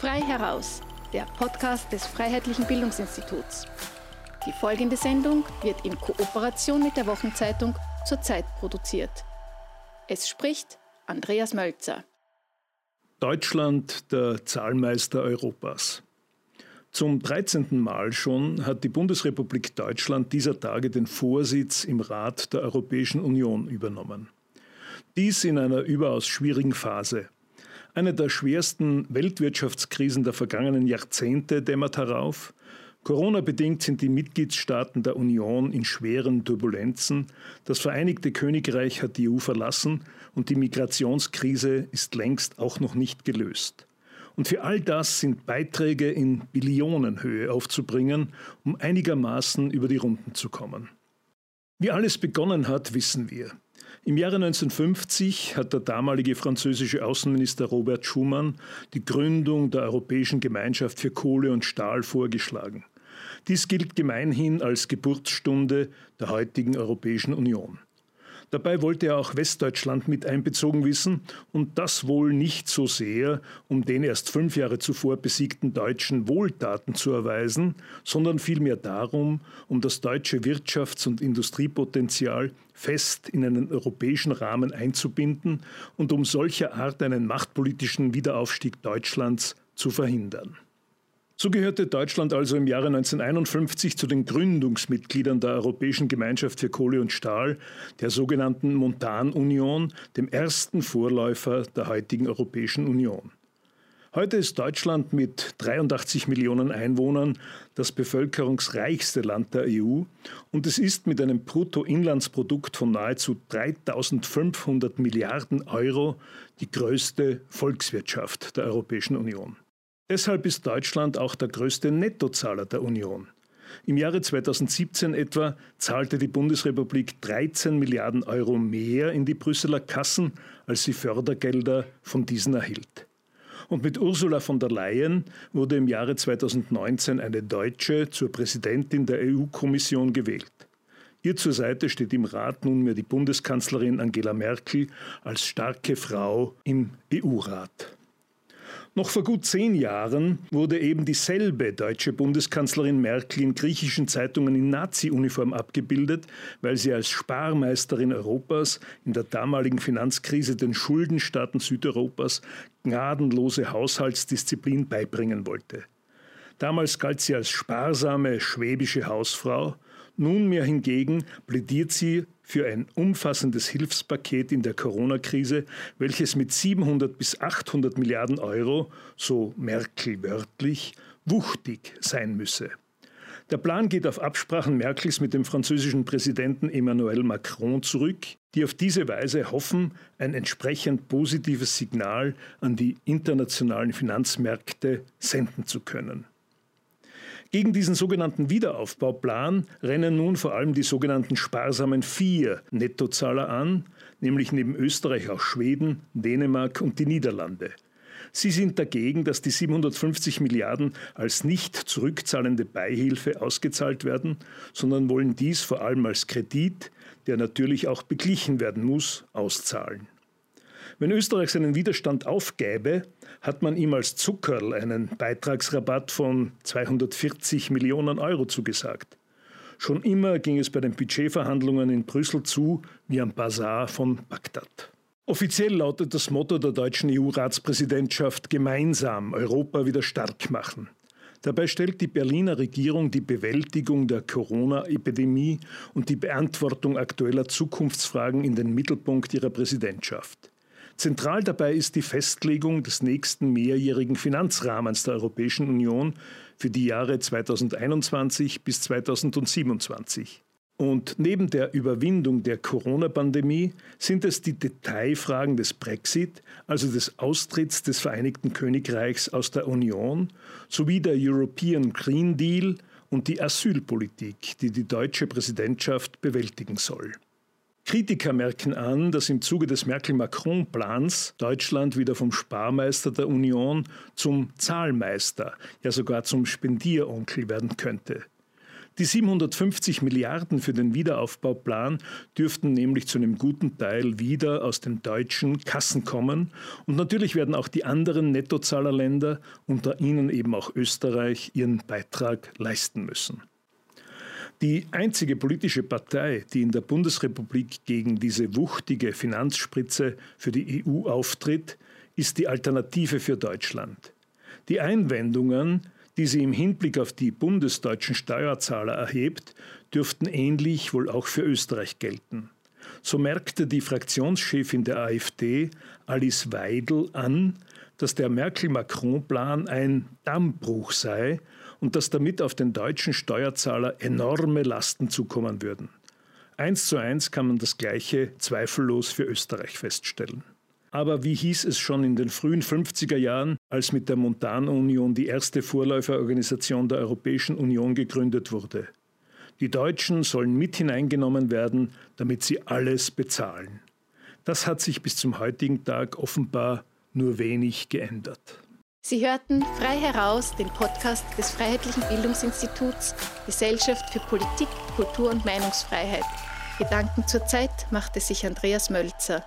Frei heraus, der Podcast des Freiheitlichen Bildungsinstituts. Die folgende Sendung wird in Kooperation mit der Wochenzeitung zur Zeit produziert. Es spricht Andreas Mölzer. Deutschland, der Zahlmeister Europas. Zum 13. Mal schon hat die Bundesrepublik Deutschland dieser Tage den Vorsitz im Rat der Europäischen Union übernommen. Dies in einer überaus schwierigen Phase. Eine der schwersten Weltwirtschaftskrisen der vergangenen Jahrzehnte dämmert herauf. Corona-bedingt sind die Mitgliedstaaten der Union in schweren Turbulenzen. Das Vereinigte Königreich hat die EU verlassen und die Migrationskrise ist längst auch noch nicht gelöst. Und für all das sind Beiträge in Billionenhöhe aufzubringen, um einigermaßen über die Runden zu kommen. Wie alles begonnen hat, wissen wir. Im Jahre 1950 hat der damalige französische Außenminister Robert Schuman die Gründung der Europäischen Gemeinschaft für Kohle und Stahl vorgeschlagen. Dies gilt gemeinhin als Geburtsstunde der heutigen Europäischen Union. Dabei wollte er auch Westdeutschland mit einbezogen wissen und das wohl nicht so sehr, um den erst fünf Jahre zuvor besiegten Deutschen Wohltaten zu erweisen, sondern vielmehr darum, um das deutsche Wirtschafts- und Industriepotenzial fest in einen europäischen Rahmen einzubinden und um solcher Art einen machtpolitischen Wiederaufstieg Deutschlands zu verhindern. So gehörte Deutschland also im Jahre 1951 zu den Gründungsmitgliedern der Europäischen Gemeinschaft für Kohle und Stahl, der sogenannten Montanunion, dem ersten Vorläufer der heutigen Europäischen Union. Heute ist Deutschland mit 83 Millionen Einwohnern das bevölkerungsreichste Land der EU und es ist mit einem Bruttoinlandsprodukt von nahezu 3500 Milliarden Euro die größte Volkswirtschaft der Europäischen Union. Deshalb ist Deutschland auch der größte Nettozahler der Union. Im Jahre 2017 etwa zahlte die Bundesrepublik 13 Milliarden Euro mehr in die Brüsseler Kassen, als sie Fördergelder von diesen erhielt. Und mit Ursula von der Leyen wurde im Jahre 2019 eine Deutsche zur Präsidentin der EU-Kommission gewählt. Ihr zur Seite steht im Rat nunmehr die Bundeskanzlerin Angela Merkel als starke Frau im EU-Rat. Noch vor gut zehn Jahren wurde eben dieselbe deutsche Bundeskanzlerin Merkel in griechischen Zeitungen in Nazi-Uniform abgebildet, weil sie als Sparmeisterin Europas in der damaligen Finanzkrise den Schuldenstaaten Südeuropas gnadenlose Haushaltsdisziplin beibringen wollte. Damals galt sie als sparsame schwäbische Hausfrau, nunmehr hingegen plädiert sie für ein umfassendes Hilfspaket in der Corona-Krise, welches mit 700 bis 800 Milliarden Euro, so Merkel wörtlich, wuchtig sein müsse. Der Plan geht auf Absprachen Merkels mit dem französischen Präsidenten Emmanuel Macron zurück, die auf diese Weise hoffen, ein entsprechend positives Signal an die internationalen Finanzmärkte senden zu können. Gegen diesen sogenannten Wiederaufbauplan rennen nun vor allem die sogenannten sparsamen vier Nettozahler an, nämlich neben Österreich auch Schweden, Dänemark und die Niederlande. Sie sind dagegen, dass die 750 Milliarden als nicht zurückzahlende Beihilfe ausgezahlt werden, sondern wollen dies vor allem als Kredit, der natürlich auch beglichen werden muss, auszahlen. Wenn Österreich seinen Widerstand aufgäbe, hat man ihm als Zuckerl einen Beitragsrabatt von 240 Millionen Euro zugesagt. Schon immer ging es bei den Budgetverhandlungen in Brüssel zu wie am Bazar von Bagdad. Offiziell lautet das Motto der deutschen EU-Ratspräsidentschaft gemeinsam Europa wieder stark machen. Dabei stellt die Berliner Regierung die Bewältigung der Corona-Epidemie und die Beantwortung aktueller Zukunftsfragen in den Mittelpunkt ihrer Präsidentschaft. Zentral dabei ist die Festlegung des nächsten mehrjährigen Finanzrahmens der Europäischen Union für die Jahre 2021 bis 2027. Und neben der Überwindung der Corona-Pandemie sind es die Detailfragen des Brexit, also des Austritts des Vereinigten Königreichs aus der Union, sowie der European Green Deal und die Asylpolitik, die die deutsche Präsidentschaft bewältigen soll. Kritiker merken an, dass im Zuge des Merkel-Macron-Plans Deutschland wieder vom Sparmeister der Union zum Zahlmeister, ja sogar zum Spendieronkel werden könnte. Die 750 Milliarden für den Wiederaufbauplan dürften nämlich zu einem guten Teil wieder aus den deutschen Kassen kommen. Und natürlich werden auch die anderen Nettozahlerländer, unter ihnen eben auch Österreich, ihren Beitrag leisten müssen. Die einzige politische Partei, die in der Bundesrepublik gegen diese wuchtige Finanzspritze für die EU auftritt, ist die Alternative für Deutschland. Die Einwendungen, die sie im Hinblick auf die bundesdeutschen Steuerzahler erhebt, dürften ähnlich wohl auch für Österreich gelten. So merkte die Fraktionschefin der AfD, Alice Weidel, an, dass der Merkel-Macron-Plan ein Dammbruch sei und dass damit auf den deutschen Steuerzahler enorme Lasten zukommen würden. Eins zu eins kann man das Gleiche zweifellos für Österreich feststellen. Aber wie hieß es schon in den frühen 50er Jahren, als mit der Montanunion die erste Vorläuferorganisation der Europäischen Union gegründet wurde? Die Deutschen sollen mit hineingenommen werden, damit sie alles bezahlen. Das hat sich bis zum heutigen Tag offenbar nur wenig geändert. Sie hörten frei heraus den Podcast des Freiheitlichen Bildungsinstituts Gesellschaft für Politik, Kultur und Meinungsfreiheit. Gedanken zur Zeit machte sich Andreas Mölzer.